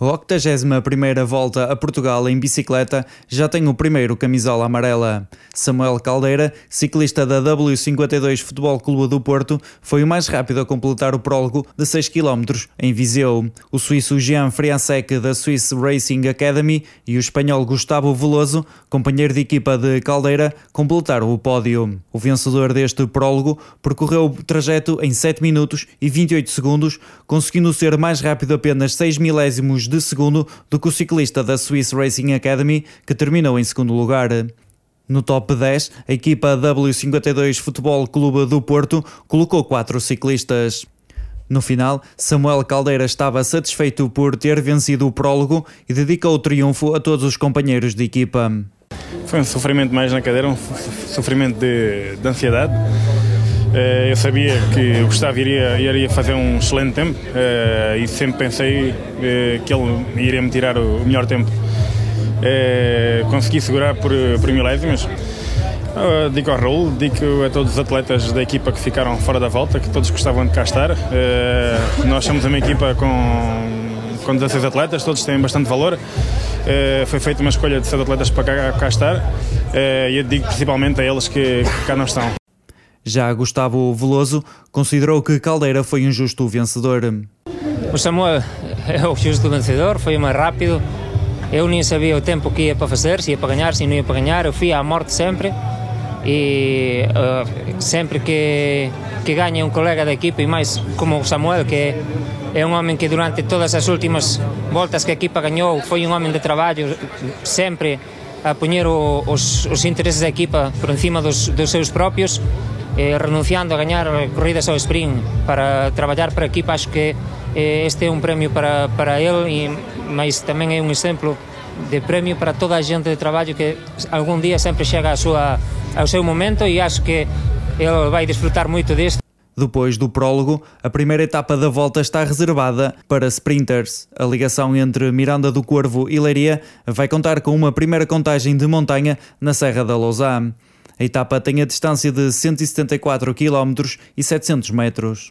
A 81ª volta a Portugal em bicicleta já tem o primeiro camisola amarela. Samuel Caldeira, ciclista da W52 Futebol Clube do Porto, foi o mais rápido a completar o prólogo de 6 km em Viseu. O suíço Jean Friasek da Swiss Racing Academy e o espanhol Gustavo Veloso, companheiro de equipa de Caldeira, completaram o pódio. O vencedor deste prólogo percorreu o trajeto em 7 minutos e 28 segundos, conseguindo ser mais rápido apenas 6 milésimos de segundo do que o ciclista da Swiss Racing Academy, que terminou em segundo lugar. No top 10, a equipa W52 Futebol Clube do Porto colocou quatro ciclistas. No final, Samuel Caldeira estava satisfeito por ter vencido o prólogo e dedicou o triunfo a todos os companheiros de equipa. Foi um sofrimento mais na cadeira, um sofrimento de, de ansiedade. Eh, eu sabia que o Gustavo iria, iria fazer um excelente tempo eh, e sempre pensei eh, que ele iria me tirar o melhor tempo. Consegui segurar por, por milésimas. Digo ao Raul, digo a todos os atletas da equipa que ficaram fora da volta, que todos gostavam de cá estar. Nós somos uma equipa com, com 16 atletas, todos têm bastante valor. Foi feita uma escolha de 7 atletas para cá, cá estar e eu digo principalmente a eles que, que cá não estão. Já Gustavo Veloso considerou que Caldeira foi um justo vencedor. O Samuel é o justo vencedor, foi mais rápido. Eu nem sabia o tempo que ia para fazer, se ia para ganhar, se não ia para ganhar. Eu fui à morte sempre e uh, sempre que, que ganha um colega da equipa, e mais como o Samuel, que é um homem que durante todas as últimas voltas que a equipa ganhou foi um homem de trabalho, sempre a punhar os, os interesses da equipa por cima dos, dos seus próprios eh, renunciando a gañar corridas ao sprint para traballar para a equipa, acho que eh, este é un premio para, para ele, e, mas tamén é un exemplo de premio para toda a gente de traballo que algún día sempre chega a súa, ao seu momento e acho que ele vai desfrutar moito disto. Depois do prólogo, a primeira etapa da volta está reservada para sprinters. A ligação entre Miranda do Corvo e Leiria vai contar com uma primeira contagem de montanha na Serra da Lousã. A etapa tem a distância de 174 km e 700 metros.